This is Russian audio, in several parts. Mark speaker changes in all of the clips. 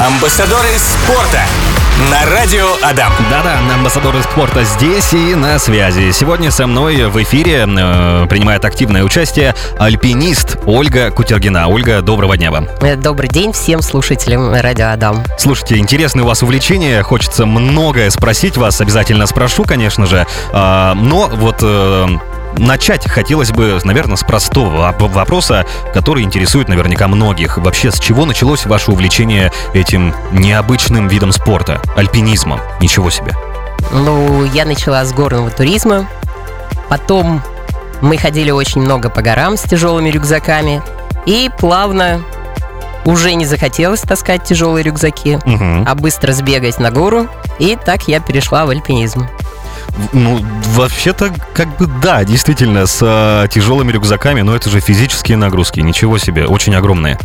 Speaker 1: Амбассадоры спорта на радио Адам.
Speaker 2: Да-да, амбассадоры спорта здесь и на связи. Сегодня со мной в эфире э, принимает активное участие альпинист Ольга Кутергина. Ольга, доброго дня вам.
Speaker 3: Э, Добрый день всем слушателям радио Адам.
Speaker 2: Слушайте, интересное у вас увлечение. Хочется многое спросить вас. Обязательно спрошу, конечно же. А, но вот э, начать хотелось бы, наверное, с простого воп- вопроса, который интересует наверняка многих. Вообще, с чего началось ваше увлечение этим необычным видом спорта? Альпинизмом. Ничего себе.
Speaker 3: Ну, я начала с горного туризма. Потом мы ходили очень много по горам с тяжелыми рюкзаками. И плавно уже не захотелось таскать тяжелые рюкзаки,
Speaker 2: Мгм.
Speaker 3: а быстро сбегать на гору. И так я перешла в альпинизм.
Speaker 2: Ну, вообще-то, как бы да, действительно, с э, тяжелыми рюкзаками, но это же физические нагрузки, ничего себе, очень огромные.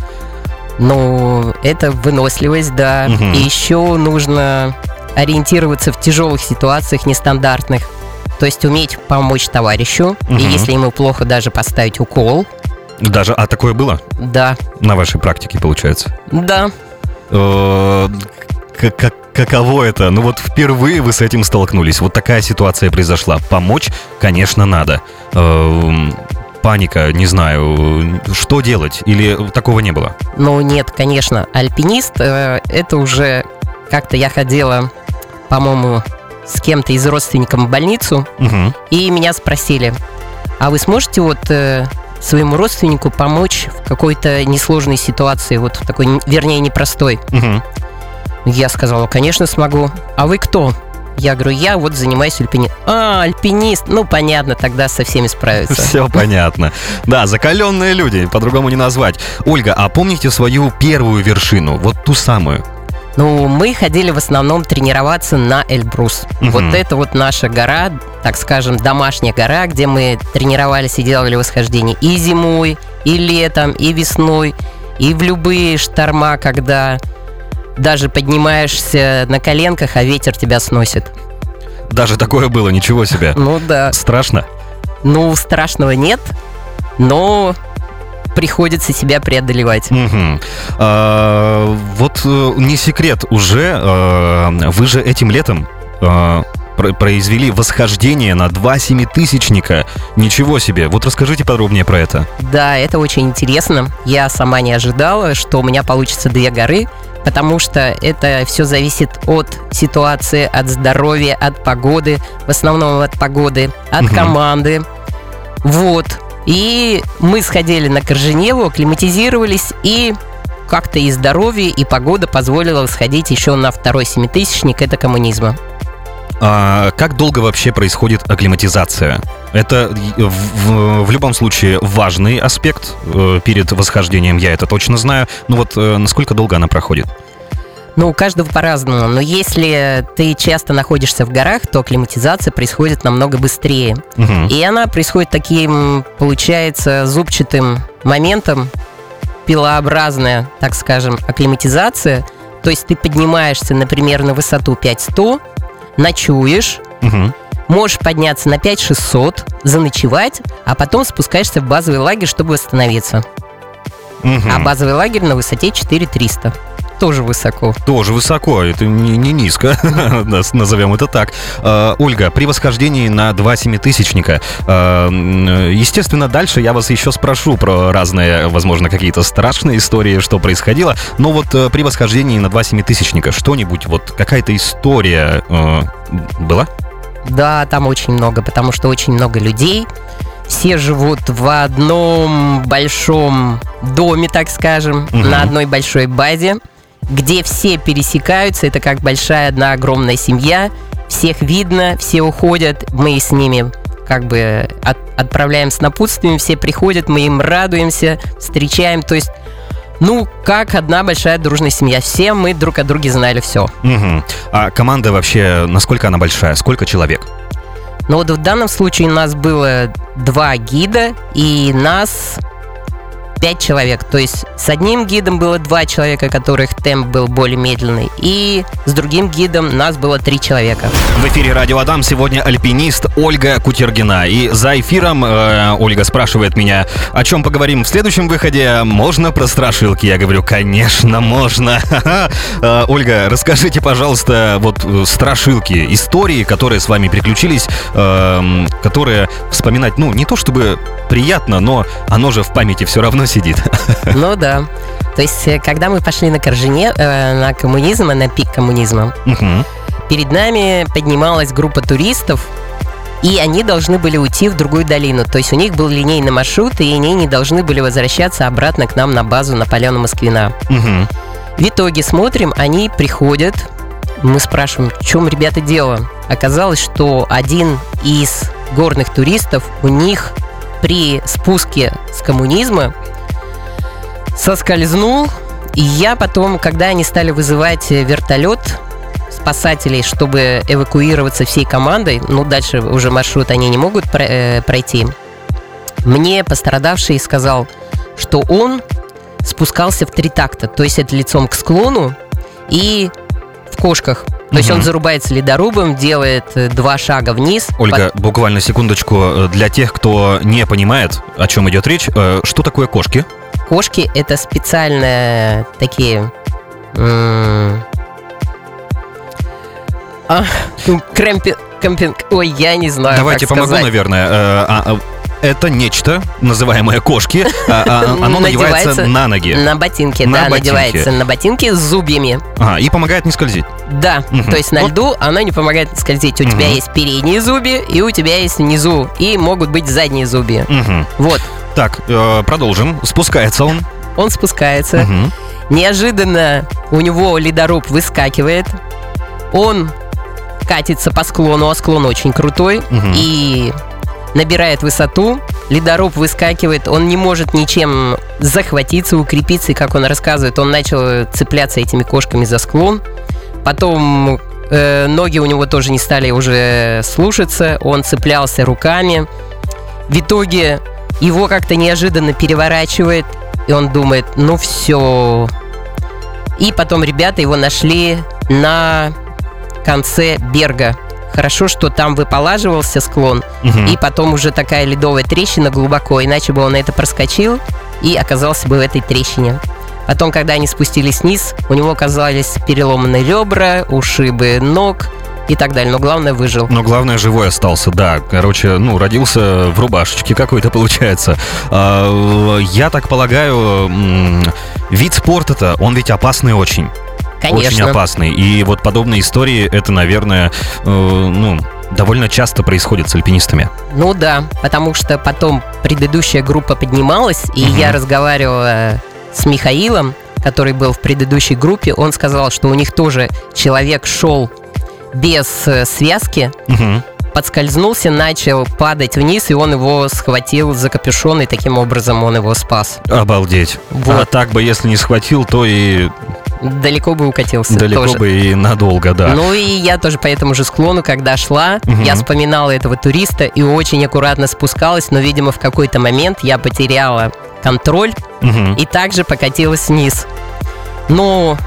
Speaker 3: Ну, это выносливость, да.
Speaker 2: Мгм.
Speaker 3: И еще нужно ориентироваться в тяжелых ситуациях нестандартных. То есть уметь помочь товарищу.
Speaker 2: Мгм.
Speaker 3: И если ему плохо, даже поставить укол.
Speaker 2: Даже, а такое было
Speaker 3: Да,
Speaker 2: на вашей практике, получается?
Speaker 3: да.
Speaker 2: Э, как- Каково это? Ну вот впервые вы с этим столкнулись, вот такая ситуация произошла. Помочь, конечно, надо. Эм, Паника, не знаю, что делать? Или такого не было?
Speaker 3: Ну, нет, конечно, альпинист, э, это уже как-то я ходила, по-моему, с кем-то из родственников в больницу,
Speaker 2: Мгм.
Speaker 3: и меня спросили, а вы сможете вот э, своему родственнику помочь в какой-то несложной ситуации, вот в такой, вернее, непростой?
Speaker 2: Мгм.
Speaker 3: Я сказала, конечно, смогу. А вы кто? Я говорю, я вот занимаюсь альпинистом. А, альпинист. Ну, понятно, тогда со всеми справиться.
Speaker 2: Все понятно. Да, закаленные люди, по-другому не назвать. Ольга, а помните свою первую вершину, вот ту самую?
Speaker 3: Ну, мы ходили в основном тренироваться на Эльбрус.
Speaker 2: Мгм.
Speaker 3: Вот это вот наша гора, так скажем, домашняя гора, где мы тренировались и делали восхождение и зимой, и летом, и весной, и в любые шторма, когда даже поднимаешься на коленках, а ветер тебя сносит.
Speaker 2: Даже такое было, ничего себе.
Speaker 3: Ну да.
Speaker 2: Страшно?
Speaker 3: Ну, страшного нет, но приходится себя преодолевать.
Speaker 2: Мгм. А, вот э, не секрет уже, э, вы же этим летом про- произвели восхождение на два семитысячника. Ничего себе. Вот расскажите подробнее про это.
Speaker 3: Да, это очень интересно. Я сама не ожидала, что у меня получится две горы, потому что это все зависит от ситуации, от здоровья, от погоды, в основном от погоды, от
Speaker 2: Мгм.
Speaker 3: команды. Вот. И мы сходили на Корженеву, акклиматизировались, и как-то и здоровье, и погода позволила сходить еще на второй семитысячник, это коммунизма.
Speaker 2: А как долго вообще происходит акклиматизация? Это в, в- в любом случае важный аспект э, перед восхождением, я это точно знаю. Но вот э, насколько долго она проходит?
Speaker 3: Ну, у каждого по-разному, но если ты часто находишься в горах, то акклиматизация происходит намного быстрее.
Speaker 2: Мгм.
Speaker 3: И она происходит таким, получается, зубчатым моментом, пилообразная, так скажем, акклиматизация. То есть ты поднимаешься, например, на высоту 5100, ночуешь,
Speaker 2: Мгм.
Speaker 3: можешь подняться на 5600, заночевать, а потом спускаешься в базовый лагерь, чтобы восстановиться.
Speaker 2: Мгм.
Speaker 3: А базовый лагерь на высоте 4300. Тоже высоко.
Speaker 2: Тоже высоко, это не, не низко, назовем это так. Э, Ольга, при восхождении на два семитысячника, м, естественно, дальше я вас еще спрошу про разные, возможно, какие-то страшные истории, что происходило, но вот э, при восхождении на два семитысячника что-нибудь, вот какая-то история э, была?
Speaker 3: Да, там очень много, потому что очень много людей. Все живут в одном большом доме, так скажем,
Speaker 2: Мгм.
Speaker 3: на одной большой базе, где все пересекаются. Это как большая одна огромная семья. Всех видно, все уходят, мы с ними как бы от- отправляем с напутствием, все приходят, мы им радуемся, встречаем. То есть, ну, как одна большая дружная семья. Все мы друг о друге знали все.
Speaker 2: Мгм. А команда вообще, насколько она большая? Сколько человек?
Speaker 3: Но вот в данном случае у нас было два гида, и нас пять человек. То есть с одним гидом было два человека, которых темп был более медленный, и с другим гидом нас было три человека.
Speaker 2: В эфире Радио Адам сегодня альпинист Ольга Кутергина. И за эфиром э, Ольга спрашивает меня, о чем поговорим в следующем выходе. Можно про страшилки? Я говорю, конечно, можно. Э, Ольга, расскажите, пожалуйста, вот э, страшилки, истории, которые с вами приключились, э, которые вспоминать, ну, не то чтобы приятно, но оно же в памяти все равно сидит.
Speaker 3: Ну да. То есть, э, когда мы пошли на Коржине, э, на коммунизм, на пик коммунизма,
Speaker 2: Мгм.
Speaker 3: перед нами поднималась группа туристов, и они должны были уйти в другую долину. То есть у них был линейный маршрут, и они не должны были возвращаться обратно к нам на базу Наполеона Москвина.
Speaker 2: Мгм.
Speaker 3: В итоге смотрим, они приходят, мы спрашиваем, в чем, ребята, дело? Оказалось, что один из горных туристов у них при спуске с коммунизма соскользнул, и я потом, когда они стали вызывать э, вертолет спасателей, чтобы эвакуироваться всей командой, ну, дальше уже маршрут они не могут э, пройти, мне пострадавший сказал, что он спускался в три такта, то есть это лицом к склону и в кошках. То есть
Speaker 2: Мгм.
Speaker 3: он зарубается ледорубом, делает э, два шага вниз.
Speaker 2: Ольга, буквально секундочку. Для тех, кто не понимает, о чем идет речь, что такое кошки?
Speaker 3: Кошки это специальные такие... а, ну, кемпинг... Ой, я не знаю,
Speaker 2: Давайте помогу,
Speaker 3: сказать.
Speaker 2: наверное. Э, а, а, Это нечто, называемое кошки, а, а, оно надевается на ноги.
Speaker 3: На ботинке,
Speaker 2: На
Speaker 3: да,
Speaker 2: ботинки.
Speaker 3: надевается на ботинки с зубьями.
Speaker 2: Ага, и помогает не скользить.
Speaker 3: Да, то есть на льду оно не помогает скользить. У тебя есть передние зубья, и у тебя есть внизу, и могут быть задние.
Speaker 2: Мгм.
Speaker 3: Вот,
Speaker 2: Так, э, продолжим. Спускается он.
Speaker 3: он спускается.
Speaker 2: Мгм.
Speaker 3: Неожиданно у него ледоруб выскакивает. Он катится по склону, а склон очень крутой.
Speaker 2: Мгм.
Speaker 3: И набирает высоту. Ледоруб выскакивает. Он не может ничем захватиться, укрепиться. И как он рассказывает, он начал цепляться этими кошками за склон. Потом э, ноги у него тоже не стали уже слушаться. Он цеплялся руками. В итоге его как-то неожиданно переворачивает. И он думает, ну все. И потом ребята его нашли на конце берга. Хорошо, что там выполаживался склон,
Speaker 2: Мгм.
Speaker 3: и потом уже такая ледовая трещина глубоко, иначе бы он это проскочил и оказался бы в этой трещине. Потом, когда они спустились вниз, у него оказались переломанные ребра, ушибы ног и так далее. Но главное, выжил.
Speaker 2: Но главное, живой остался, да. Короче, ну, родился в рубашечке какой-то, получается. А, Я так полагаю, вид спорта-то, он ведь опасный очень. Очень
Speaker 3: Конечно.
Speaker 2: опасный. И вот подобные истории, это, наверное, э, ну, довольно часто происходит с альпинистами.
Speaker 3: Ну да, потому что потом предыдущая группа поднималась, и
Speaker 2: Мгм.
Speaker 3: я разговаривала с Михаилом, который был в предыдущей группе. Он сказал, что у них тоже человек шел без э, связки,
Speaker 2: Мгм.
Speaker 3: подскользнулся, начал падать вниз, и он его схватил за капюшон, и таким образом он его спас.
Speaker 2: Обалдеть.
Speaker 3: Вот.
Speaker 2: А так бы, если не схватил, то и
Speaker 3: Далеко бы укатился
Speaker 2: далеко
Speaker 3: тоже.
Speaker 2: бы и надолго, да.
Speaker 3: Ну и я тоже по этому же склону, когда шла,
Speaker 2: Мгм.
Speaker 3: я вспоминала этого туриста и очень аккуратно спускалась, но, видимо, в какой-то момент я потеряла контроль
Speaker 2: Мгм.
Speaker 3: и также покатилась вниз. Но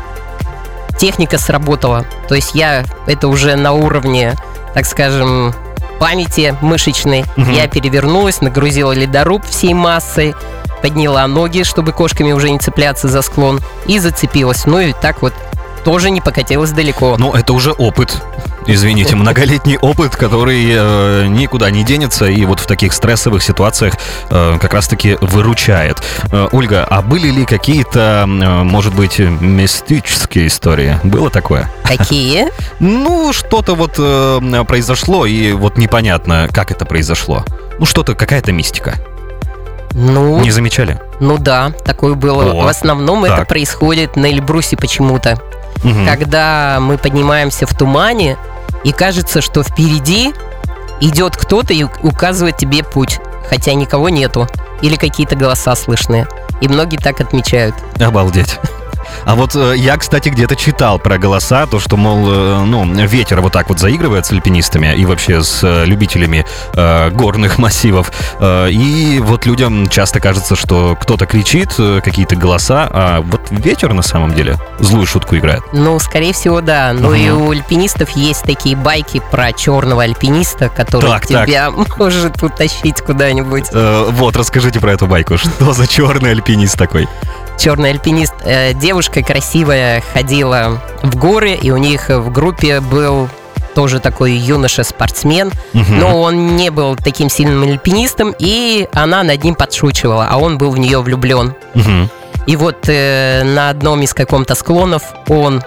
Speaker 3: техника сработала. То есть я это уже на уровне, так скажем, памяти мышечной.
Speaker 2: Мгм.
Speaker 3: Я перевернулась, нагрузила ледоруб всей массой, подняла ноги, чтобы кошками уже не цепляться за склон, и зацепилась. Ну и так вот тоже не покатилась далеко.
Speaker 2: Ну, это уже опыт. Извините, многолетний опыт, который э, никуда не денется и вот в таких стрессовых ситуациях э, как раз-таки выручает. Э, Ольга, а были ли какие-то, э, может быть, мистические истории? Было такое?
Speaker 3: Какие?
Speaker 2: Ну, что-то вот э, произошло, и вот непонятно, как это произошло. Ну, что-то, какая-то мистика.
Speaker 3: Ну,
Speaker 2: Не замечали?
Speaker 3: ну да, такое было.
Speaker 2: О,
Speaker 3: В основном
Speaker 2: так.
Speaker 3: это происходит на Эльбрусе почему-то.
Speaker 2: Мгм.
Speaker 3: когда мы поднимаемся в тумане, и кажется, что впереди идет кто-то и указывает тебе путь, хотя никого нету, или какие-то голоса слышны. И многие так отмечают.
Speaker 2: Обалдеть. А вот э, я, кстати, где-то читал про голоса, то, что, мол, э, ну, ветер вот так вот заигрывает с альпинистами и вообще с э, любителями э, горных массивов. И вот людям часто кажется, что кто-то кричит, какие-то голоса, а вот ветер на самом деле злую шутку играет.
Speaker 3: Ну, скорее всего, да. Ну
Speaker 2: Мгм.
Speaker 3: и у альпинистов есть такие байки про черного альпиниста, который
Speaker 2: Так, так.
Speaker 3: тебя может утащить куда-нибудь.
Speaker 2: Э, вот, расскажите про эту байку. Что за черный альпинист такой?
Speaker 3: Черный альпинист, э, девушка красивая ходила в горы, и у них в группе был тоже такой юноша-спортсмен,
Speaker 2: Мгм.
Speaker 3: но он не был таким сильным альпинистом, и она над ним подшучивала, а он был в нее влюблен.
Speaker 2: Мгм.
Speaker 3: И вот э, на одном из каком-то склонов он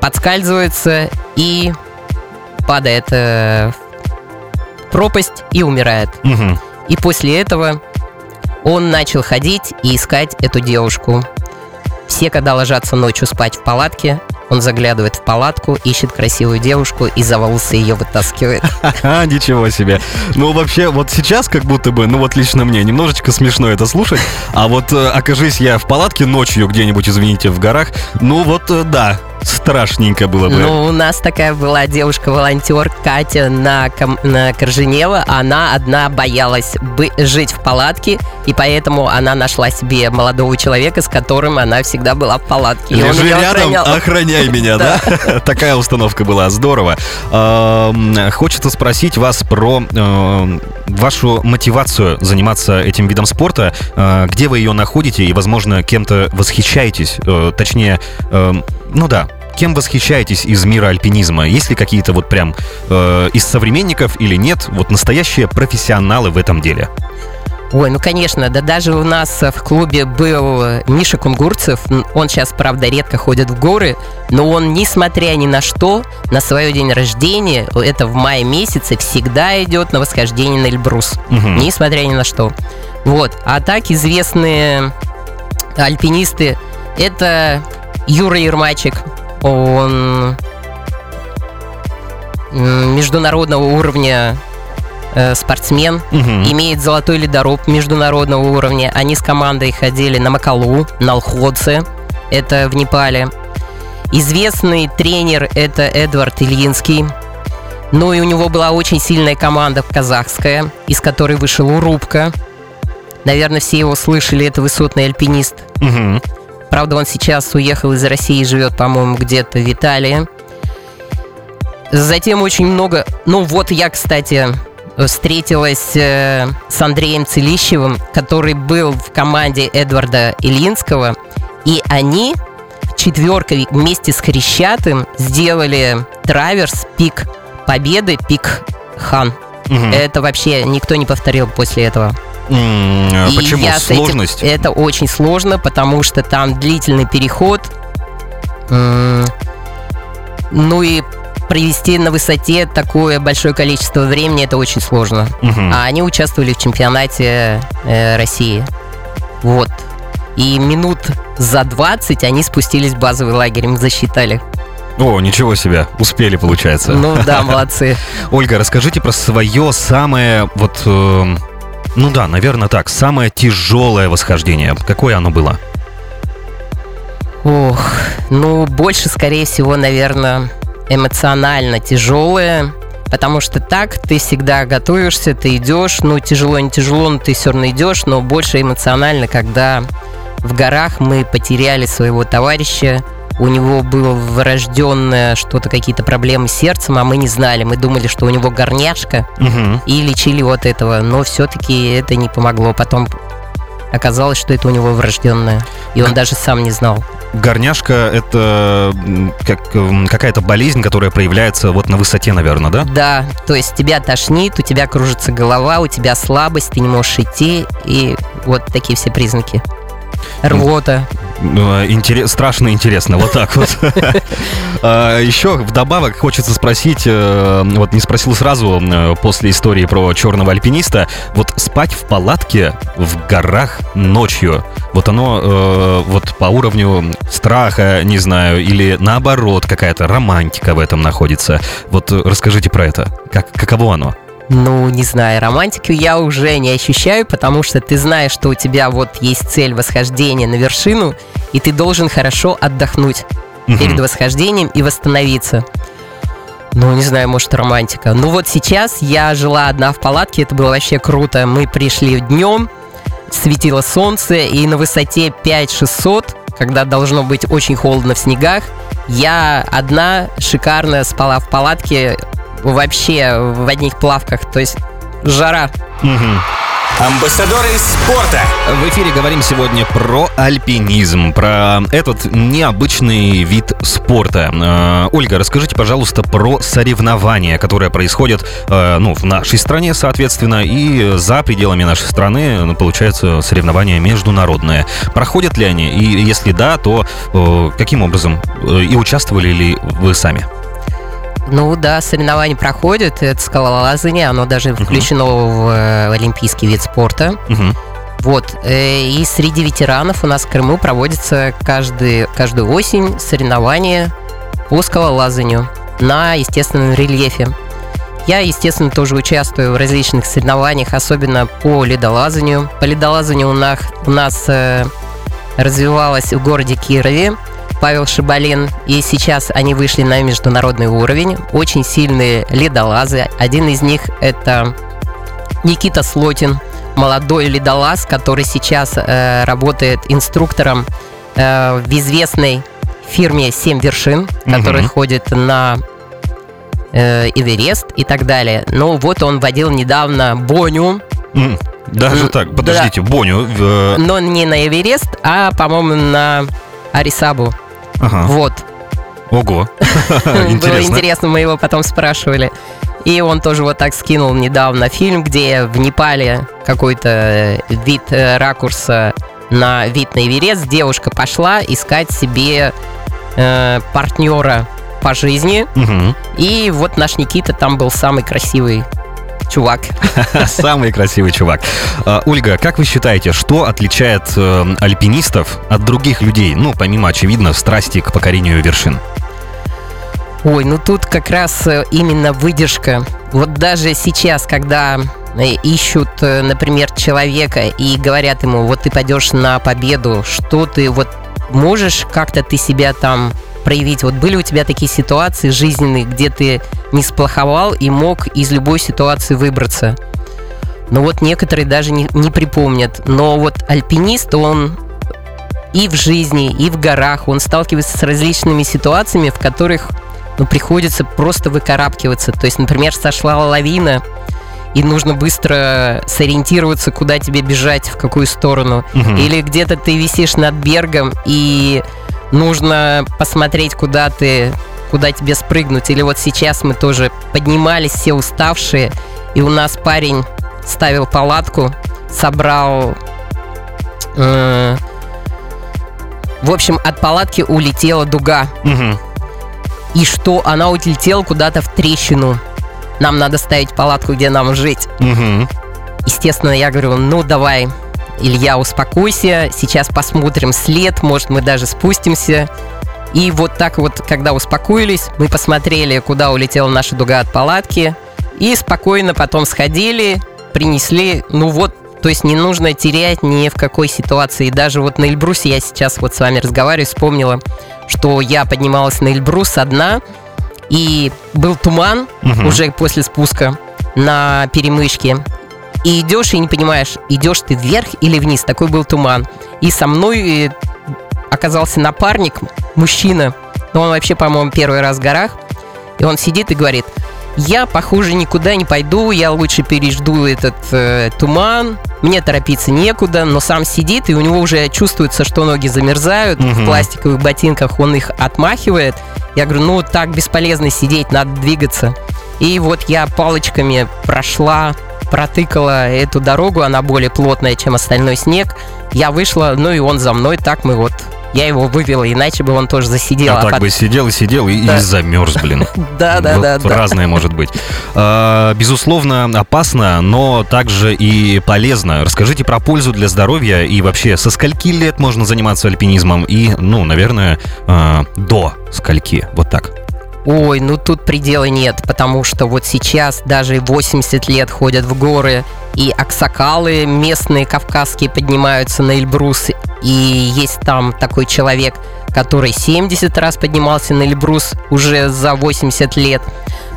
Speaker 3: подскальзывается и падает э, в пропасть и умирает.
Speaker 2: Мгм.
Speaker 3: И после этого он начал ходить и искать эту девушку. Все, когда ложатся ночью спать в палатке, он заглядывает в палатку, ищет красивую девушку и за волосы ее вытаскивает.
Speaker 2: Ничего себе. Ну, вообще, вот сейчас как будто бы, ну вот лично мне, немножечко смешно это слушать. А вот э, окажись я в палатке ночью где-нибудь, извините, в горах, ну вот э, да, страшненько было бы.
Speaker 3: Ну, у нас такая была девушка-волонтер Катя на, Кам- на Корженево. Она одна боялась бы- жить в палатке, и поэтому она нашла себе молодого человека, с которым она всегда была в палатке. И он
Speaker 2: Лежи рядом,
Speaker 3: охранял.
Speaker 2: Охраняй меня, да? Такая установка была, здорово. Хочется спросить вас про эм, вашу мотивацию заниматься этим видом спорта. Э, Где вы ее находите и, возможно, кем-то восхищаетесь? Э, Точнее, эм, ну да, кем восхищаетесь из мира альпинизма? Есть ли какие-то вот прям э, из современников или нет, вот настоящие профессионалы в этом деле?
Speaker 3: Ой, ну конечно, да даже у нас в клубе был Миша Кунгурцев. Он сейчас, правда, редко ходит в горы, но он, несмотря ни на что, на свой день рождения, это в мае месяце, всегда идет на восхождение на Эльбрус.
Speaker 2: Мгм.
Speaker 3: Несмотря ни на что. Вот. А так известные альпинисты это Юра Ермачек. Он международного уровня э, спортсмен
Speaker 2: Мгм.
Speaker 3: имеет золотой ледоруб международного уровня. Они с командой ходили на Макалу, на Лходце, это в Непале. Известный тренер это Эдвард Ильинский. Ну и у него была очень сильная команда казахская, из которой вышел Урубка. Наверное, все его слышали, это высотный альпинист.
Speaker 2: Мгм.
Speaker 3: Правда, он сейчас уехал из России и живет, по-моему, где-то в Италии. Затем очень много... Ну вот я, кстати, встретилась э, с Андреем Целищевым, который был в команде Эдварда Ильинского. И они четверкой вместе с Хрещатым сделали траверс пик Победы, пик Хан.
Speaker 2: Мгм.
Speaker 3: Это вообще никто не повторил после этого. И
Speaker 2: Почему?
Speaker 3: я с этим-
Speaker 2: Сложность?
Speaker 3: это очень сложно, потому что там длительный переход. Ну и провести на высоте такое большое количество времени это очень сложно.
Speaker 2: Мгм.
Speaker 3: А они участвовали в чемпионате э, России. Вот. И минут за 20 они спустились в базовый лагерь, им засчитали.
Speaker 2: О, ничего себе, успели, получается.
Speaker 3: Ну да, молодцы.
Speaker 2: Ольга, расскажите про свое самое, вот, э, ну да, наверное так, самое тяжелое восхождение. Какое оно было?
Speaker 3: Ох, ну больше, скорее всего, наверное, эмоционально тяжелое. Потому что так ты всегда готовишься, ты идешь, ну тяжело, не тяжело, но ты все равно идешь, но больше эмоционально, когда в горах мы потеряли своего товарища, у него было врожденное что-то, какие-то проблемы с сердцем, а мы не знали, мы думали, что у него горняшка,
Speaker 2: Мгм.
Speaker 3: и лечили вот этого, но все-таки это не помогло. Потом оказалось, что это у него врожденное, и он даже сам не знал.
Speaker 2: Горняшка — это как, м, какая-то болезнь, которая проявляется вот на высоте, наверное, да?
Speaker 3: Да, то есть тебя тошнит, у тебя кружится голова, у тебя слабость, ты не можешь идти, и вот такие все признаки. Рвота.
Speaker 2: Э, интере- страшно интересно, вот так вот. А, Еще вдобавок хочется спросить, э, вот не спросил сразу э, после истории про черного альпиниста, вот спать в палатке в горах ночью, вот оно вот по уровню страха, не знаю, или наоборот какая-то романтика в этом находится. Вот расскажите про это. Как, каково оно?
Speaker 3: Ну, не знаю, романтику я уже не ощущаю, потому что ты знаешь, что у тебя вот есть цель восхождения на вершину, и ты должен хорошо отдохнуть
Speaker 2: Мгм.
Speaker 3: перед восхождением и восстановиться. Ну, не знаю, может, романтика. Ну, вот сейчас я жила одна в палатке, это было вообще круто. Мы пришли днем, светило солнце, и на высоте 5600, когда должно быть очень холодно в снегах, я одна шикарно спала в палатке, вообще в одних плавках, то есть жара.
Speaker 2: Мгм.
Speaker 1: Амбассадоры спорта.
Speaker 2: В эфире говорим сегодня про альпинизм, про этот необычный вид спорта. Э, Ольга, расскажите, пожалуйста, про соревнования, которые происходят э, ну, в нашей стране, соответственно, и за пределами нашей страны, ну, получается, соревнования международные. Проходят ли они? И если да, то э, каким образом? Э, И участвовали ли вы сами?
Speaker 3: Ну да, соревнования проходят, это скалолазание, оно даже включено в э, олимпийский вид спорта.
Speaker 2: Мгм.
Speaker 3: Вот, э, и среди ветеранов у нас в Крыму проводится каждый, каждую осень соревнования по скалолазанию на естественном рельефе. Я, естественно, тоже участвую в различных соревнованиях, особенно по ледолазанию. По ледолазанию у нас, у нас э, развивалось в городе Кирове Павел Шибалин, и сейчас они вышли на международный уровень. Очень сильные ледолазы. Один из них это Никита Слотин, молодой ледолаз, который сейчас э, работает инструктором э, в известной фирме «Семь вершин», который
Speaker 2: Мгм.
Speaker 3: ходит на э, Эверест и так далее. Ну вот он водил недавно Боню,
Speaker 2: Даже так, подождите, Боню. э,
Speaker 3: но не на Эверест, а, по-моему, на Арисабу.
Speaker 2: Ага.
Speaker 3: Вот.
Speaker 2: Ого.
Speaker 3: Было
Speaker 2: Интересно.
Speaker 3: мы его потом спрашивали. И он тоже вот так скинул недавно фильм, где в Непале какой-то э, вид э, ракурса на вид на Эверест девушка пошла искать себе э, партнера по жизни. И вот наш Никита там был самый красивый чувак.
Speaker 2: Самый красивый чувак. А, Ольга, как вы считаете, что отличает э, альпинистов от других людей? Ну, помимо, очевидно, страсти к покорению вершин.
Speaker 3: Ой, ну тут как раз э, именно выдержка. Вот даже сейчас, когда э, ищут, э, например, человека и говорят ему, вот ты пойдешь на победу, что ты вот можешь как-то ты себя там проявить? Вот были у тебя такие ситуации жизненные, где ты не сплоховал и мог из любой ситуации выбраться? Но вот некоторые даже не, не припомнят. Но вот альпинист, он и в жизни, и в горах, он сталкивается с различными ситуациями, в которых ну, приходится просто выкарабкиваться. То есть, например, сошла лавина, и нужно быстро сориентироваться, куда тебе бежать, в какую сторону.
Speaker 2: Мгм.
Speaker 3: Или где-то ты висишь над бергом, и нужно посмотреть, куда ты, куда тебе спрыгнуть. Или вот сейчас мы тоже поднимались все уставшие, и у нас парень ставил палатку, собрал... э, в общем, от палатки улетела дуга.
Speaker 2: Мгм.
Speaker 3: И что она улетела куда-то в трещину. Нам надо ставить палатку, где нам жить.
Speaker 2: Мгм.
Speaker 3: Естественно, я говорю, ну давай, Илья, успокойся, сейчас посмотрим след, может мы даже спустимся. И вот так вот, когда успокоились, мы посмотрели, куда улетела наша дуга от палатки, и спокойно потом сходили, принесли, ну вот, то есть не нужно терять ни в какой ситуации. Даже вот на Эльбрусе я сейчас вот с вами разговариваю, вспомнила, что я поднималась на Эльбрус одна, и был туман
Speaker 2: Мгм.
Speaker 3: уже после спуска на перемычке. И идешь и не понимаешь, идешь ты вверх или вниз. Такой был туман. И со мной э, оказался напарник, мужчина. Но он вообще, по-моему, первый раз в горах. И он сидит и говорит, я, похоже, никуда не пойду, я лучше пережду этот э, туман, мне торопиться некуда, но сам сидит, и у него уже чувствуется, что ноги замерзают,
Speaker 2: Мгм.
Speaker 3: в пластиковых ботинках он их отмахивает. Я говорю, ну так бесполезно сидеть, надо двигаться. И вот я палочками прошла, протыкала эту дорогу, она более плотная, чем остальной снег. Я вышла, ну и он за мной, так мы вот... Я его вывела, иначе бы он тоже засидел.
Speaker 2: А
Speaker 3: А
Speaker 2: так
Speaker 3: пот-
Speaker 2: бы сидел и сидел и, и
Speaker 3: Да.
Speaker 2: замерз, блин.
Speaker 3: Да, да, да.
Speaker 2: Разное может быть. А, Безусловно, опасно, но также и полезно. Расскажите про пользу для здоровья и вообще со скольки лет можно заниматься альпинизмом и, ну, наверное, а, до скольки. Вот так.
Speaker 3: Ой, ну тут предела нет, потому что вот сейчас даже 80 лет ходят в горы, и аксакалы местные кавказские поднимаются на Эльбрус, и есть там такой человек, который 70 раз поднимался на Эльбрус уже за 80 лет.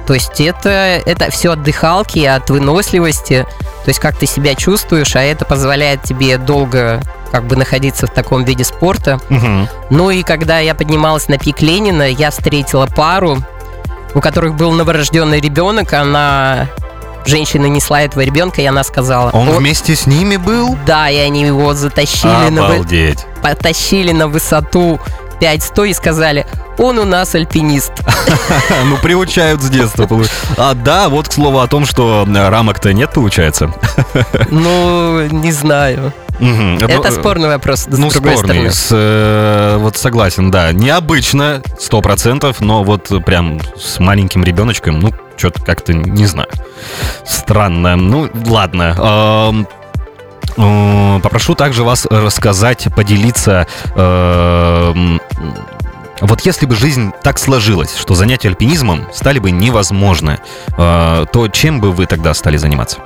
Speaker 3: То есть это, это все от дыхалки, от выносливости, то есть как ты себя чувствуешь, а это позволяет тебе долго как бы находиться в таком виде спорта.
Speaker 2: Мгм.
Speaker 3: Ну и когда я поднималась на пик Ленина, я встретила пару, у которых был новорожденный ребенок, она женщина несла этого ребенка, и она сказала,
Speaker 2: Он
Speaker 3: «О,
Speaker 2: вместе с ними был?
Speaker 3: да, и они его затащили на, вы-
Speaker 2: Обалдеть.
Speaker 3: потащили на высоту 5100 и сказали, он у нас альпинист.
Speaker 2: Ну, приучают с детства. А да, вот к слову о том, что рамок-то нет, получается.
Speaker 3: Ну, не знаю.
Speaker 2: Мгм.
Speaker 3: Это
Speaker 2: э,
Speaker 3: спорный вопрос, с
Speaker 2: Ну,
Speaker 3: другой
Speaker 2: спорный,
Speaker 3: стороны.
Speaker 2: с, э, вот согласен, да. Необычно, сто процентов, но вот прям с маленьким ребеночком, ну, что-то как-то, не знаю, странно. Ну, ладно. Ам, э, Попрошу также вас рассказать, поделиться. эм, Вот если бы жизнь так сложилась, что занятия альпинизмом стали бы невозможны, э, то чем бы вы тогда стали заниматься?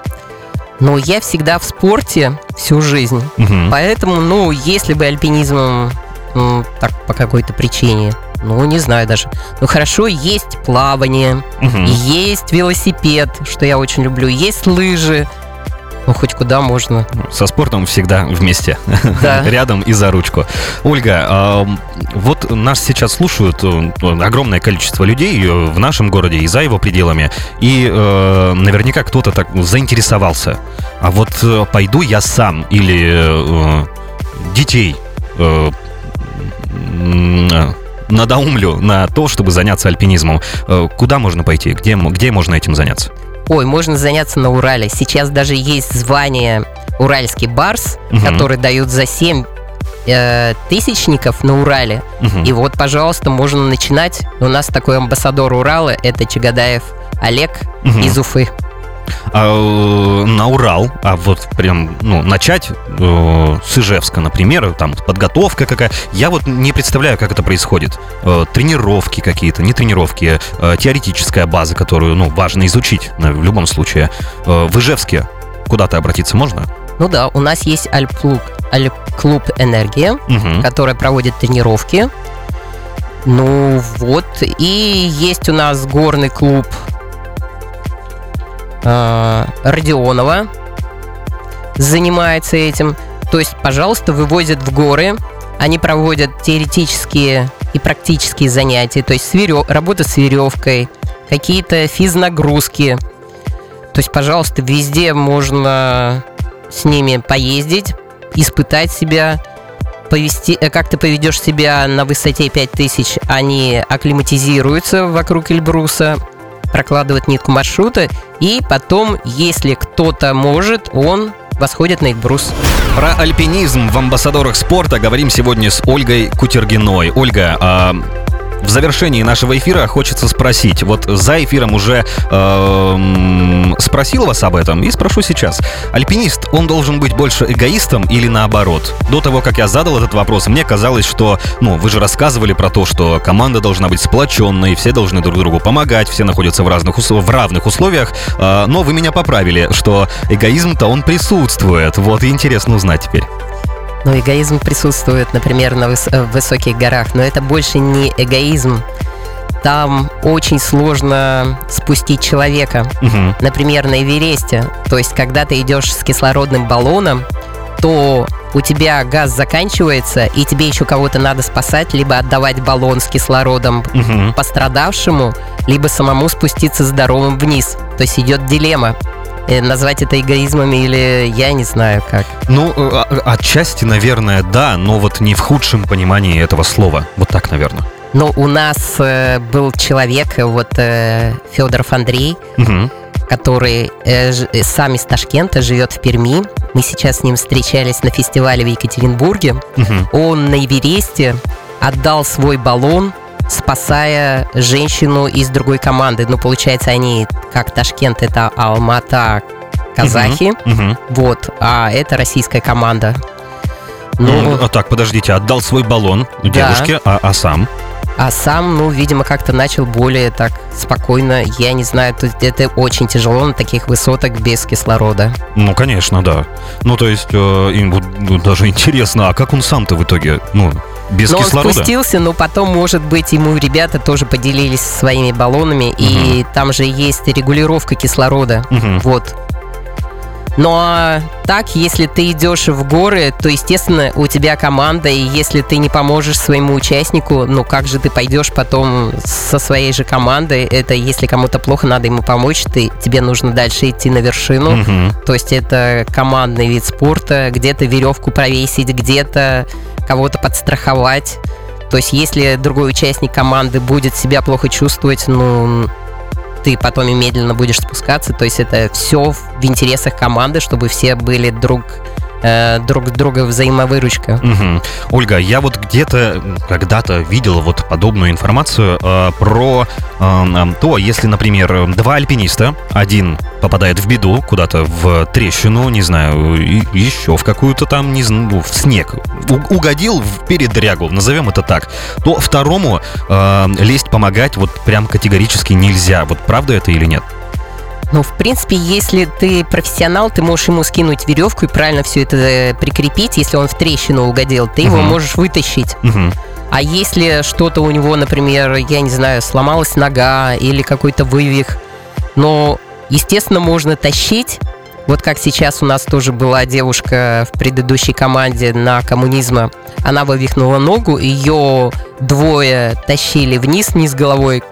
Speaker 3: Но я всегда в спорте всю жизнь.
Speaker 2: Мгм.
Speaker 3: Поэтому, ну, если бы альпинизмом м, так по какой-то причине, ну, не знаю даже. Ну, хорошо, есть плавание,
Speaker 2: Мгм.
Speaker 3: есть велосипед, что я очень люблю, есть лыжи. Ну, хоть куда можно.
Speaker 2: Со спортом всегда вместе.
Speaker 3: Да.
Speaker 2: Рядом и за ручку. Ольга, вот нас сейчас слушают э, огромное количество людей э, в нашем городе и за его пределами. И э, наверняка кто-то так заинтересовался. А вот пойду я сам или детей надоумлю на то, чтобы заняться альпинизмом. Куда можно пойти? Где, где можно этим заняться?
Speaker 3: Ой, можно заняться на Урале. Сейчас даже есть звание Уральский барс,
Speaker 2: Мгм.
Speaker 3: который дают за 7 э, тысячников на Урале.
Speaker 2: Мгм.
Speaker 3: И вот, пожалуйста, можно начинать. У нас такой амбассадор Урала, это Чагадаев Олег
Speaker 2: Мгм.
Speaker 3: из Уфы.
Speaker 2: А, э, на Урал, а вот прям, ну, начать э, с Ижевска, например, там подготовка какая. Я вот не представляю, как это происходит. Э, тренировки какие-то, не тренировки, э, теоретическая база, которую, ну, важно изучить на- в любом случае. Э, в Ижевске куда-то обратиться можно?
Speaker 3: Ну да, у нас есть Альп-клуб, Альп-клуб «Энергия»,
Speaker 2: Мгм.
Speaker 3: который проводит тренировки. Ну вот, и есть у нас горный клуб Родионова, занимается этим. То есть, пожалуйста, вывозят в горы, они проводят теоретические и практические занятия, то есть с верё- работа с веревкой, какие-то физнагрузки. То есть, пожалуйста, везде можно с ними поездить, испытать себя, повести, э, как ты поведешь себя на высоте 5000, они акклиматизируются вокруг Эльбруса, прокладывают нитку маршрута, и потом, если кто-то может, он восходит на Эльбрус.
Speaker 2: Про альпинизм в амбассадорах спорта говорим сегодня с Ольгой Кутергиной. Ольга, а в завершении нашего эфира хочется спросить. Вот за эфиром уже эм, спросил вас об этом и спрошу сейчас. Альпинист, он должен быть больше эгоистом или наоборот? До того, как я задал этот вопрос, мне казалось, что, ну, вы же рассказывали про то, что команда должна быть сплоченной, все должны друг другу помогать, все находятся в, разных, в равных условиях, э, но вы меня поправили, что эгоизм-то он присутствует. Вот и интересно узнать теперь.
Speaker 3: Но эгоизм присутствует, например, на выс- э, в высоких горах, но это больше не эгоизм. Там очень сложно спустить человека.
Speaker 2: Мгм.
Speaker 3: Например, на Эвересте. То есть, когда ты идешь с кислородным баллоном, то у тебя газ заканчивается, и тебе еще кого-то надо спасать, либо отдавать баллон с кислородом
Speaker 2: Мгм.
Speaker 3: пострадавшему, либо самому спуститься здоровым вниз. То есть идет дилемма. Э, Назвать это эгоизмом или я не знаю как.
Speaker 2: Ну, э, а- отчасти, наверное, да, но вот не в худшем понимании этого слова. Вот так, наверное.
Speaker 3: Но у нас э, был человек, э, вот Федоров Андрей,
Speaker 2: Мгм.
Speaker 3: который э, ж- э, сам из Ташкента, живет в Перми. Мы сейчас с ним встречались на фестивале в Екатеринбурге.
Speaker 2: Мгм.
Speaker 3: Он на Эвересте отдал свой баллон, спасая женщину из другой команды. Ну, получается, они, как Ташкент, это Алмата, казахи.
Speaker 2: Мгм.
Speaker 3: Вот, а это российская команда. Ну,
Speaker 2: Ну, а так, подождите, отдал свой баллон девушке, а, а сам?
Speaker 3: А сам, ну, видимо, как-то начал более так спокойно. Я не знаю, есть это очень тяжело на таких высотах без кислорода.
Speaker 2: Ну, конечно, да. Ну, то есть, э, им ну, даже интересно, а как он сам-то в итоге, ну, без
Speaker 3: но
Speaker 2: кислорода?
Speaker 3: он спустился, но потом, может быть, ему ребята тоже поделились своими баллонами, и там же есть регулировка кислорода.
Speaker 2: Мгм.
Speaker 3: Вот. Но так, если ты идешь в горы, то, естественно, у тебя команда, и если ты не поможешь своему участнику, ну как же ты пойдешь потом со своей же командой? Это если кому-то плохо, надо ему помочь, ты, тебе нужно дальше идти на вершину.
Speaker 2: Мгм.
Speaker 3: То есть это командный вид спорта, где-то веревку провесить, где-то кого-то подстраховать. То есть если другой участник команды будет себя плохо чувствовать, ну, ты потом и медленно будешь спускаться. То есть это все в интересах команды, чтобы все были друг, э, друг друга взаимовыручка.
Speaker 2: Мгм. Ольга, я вот где-то когда-то видел вот подобную информацию э, про э, то, если, например, два альпиниста, один попадает в беду, куда-то в трещину, не знаю, и- еще в какую-то там, не знаю, в снег, у- угодил в передрягу, назовем это так, то второму э, лезть помогать вот прям категорически нельзя. Вот правда это или нет?
Speaker 3: Ну, в принципе, если ты профессионал, ты можешь ему скинуть веревку и правильно все это э, прикрепить. Если он в трещину угодил, ты его
Speaker 2: Мгм.
Speaker 3: можешь вытащить.
Speaker 2: Мгм.
Speaker 3: А если что-то у него, например, я не знаю, сломалась нога или какой-то вывих, но, естественно, можно тащить. Вот как сейчас у нас тоже была девушка в предыдущей команде на коммунизма. Она вывихнула ногу, ее двое тащили вниз, вниз головой.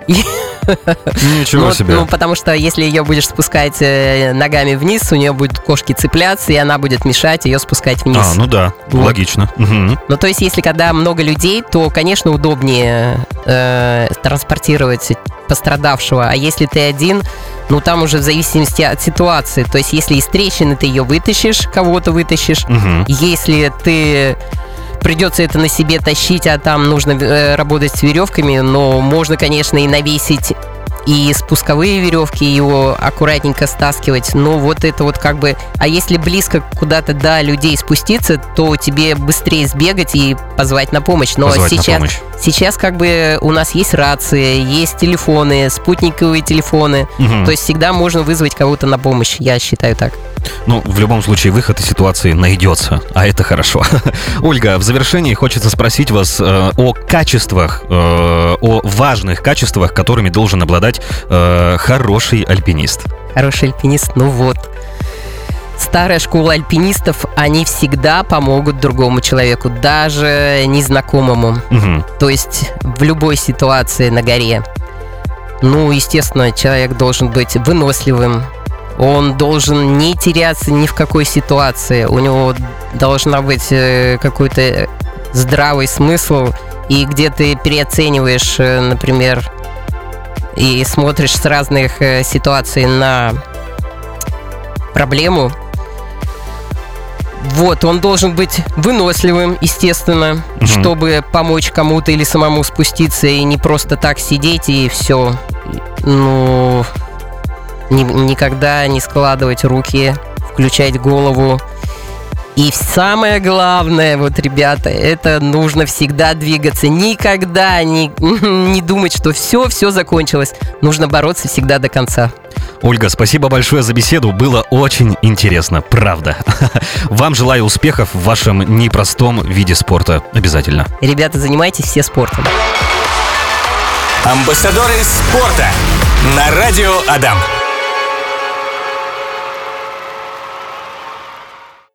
Speaker 2: Ничего
Speaker 3: ну,
Speaker 2: себе.
Speaker 3: ну, потому что если ее будешь спускать э, ногами вниз, у нее будут кошки цепляться, и она будет мешать ее спускать вниз.
Speaker 2: А, ну да,
Speaker 3: Вот.
Speaker 2: логично. Мгм.
Speaker 3: Ну, то есть, если когда много людей, то, конечно, удобнее э, транспортировать пострадавшего. А если ты один, ну, там уже в зависимости от ситуации. То есть, если из трещины ты ее вытащишь, кого-то вытащишь.
Speaker 2: Мгм.
Speaker 3: Если ты придется это на себе тащить, а там нужно э, работать с веревками, но можно, конечно, и навесить и спусковые веревки, его аккуратненько стаскивать. Но вот это вот как бы... А если близко куда-то до людей спуститься, то тебе быстрее сбегать и позвать на помощь. Но
Speaker 2: Позвать на
Speaker 3: сейчас,
Speaker 2: помощь.
Speaker 3: сейчас как бы у нас есть рации, есть телефоны, спутниковые телефоны.
Speaker 2: Мгм.
Speaker 3: То есть всегда можно вызвать кого-то на помощь, я считаю так.
Speaker 2: Ну, в любом случае, выход из ситуации найдется, а это хорошо. Ольга, в завершении хочется спросить вас э, о качествах, э, о важных качествах, которыми должен обладать э, хороший альпинист.
Speaker 3: Хороший альпинист, ну вот. Старая школа альпинистов, они всегда помогут другому человеку, даже незнакомому.
Speaker 2: Мгм.
Speaker 3: То есть в любой ситуации на горе. Ну, естественно, человек должен быть выносливым. Он должен не теряться ни в какой ситуации. У него должна быть э, какой-то здравый смысл. И где ты переоцениваешь, э, например, и смотришь с разных э, ситуаций на проблему. Вот, он должен быть выносливым, естественно,
Speaker 2: Мгм.
Speaker 3: чтобы помочь кому-то или самому спуститься и не просто так сидеть и все. Ну, ни- никогда не складывать руки, включать голову. И самое главное, вот, ребята, это нужно всегда двигаться. Никогда не, не думать, что все, все закончилось. Нужно бороться всегда до конца.
Speaker 2: Ольга, спасибо большое за беседу. Было очень интересно, правда. Вам желаю успехов в вашем непростом виде спорта. Обязательно.
Speaker 3: Ребята, занимайтесь все спортом.
Speaker 1: Амбассадоры спорта на радио Адам.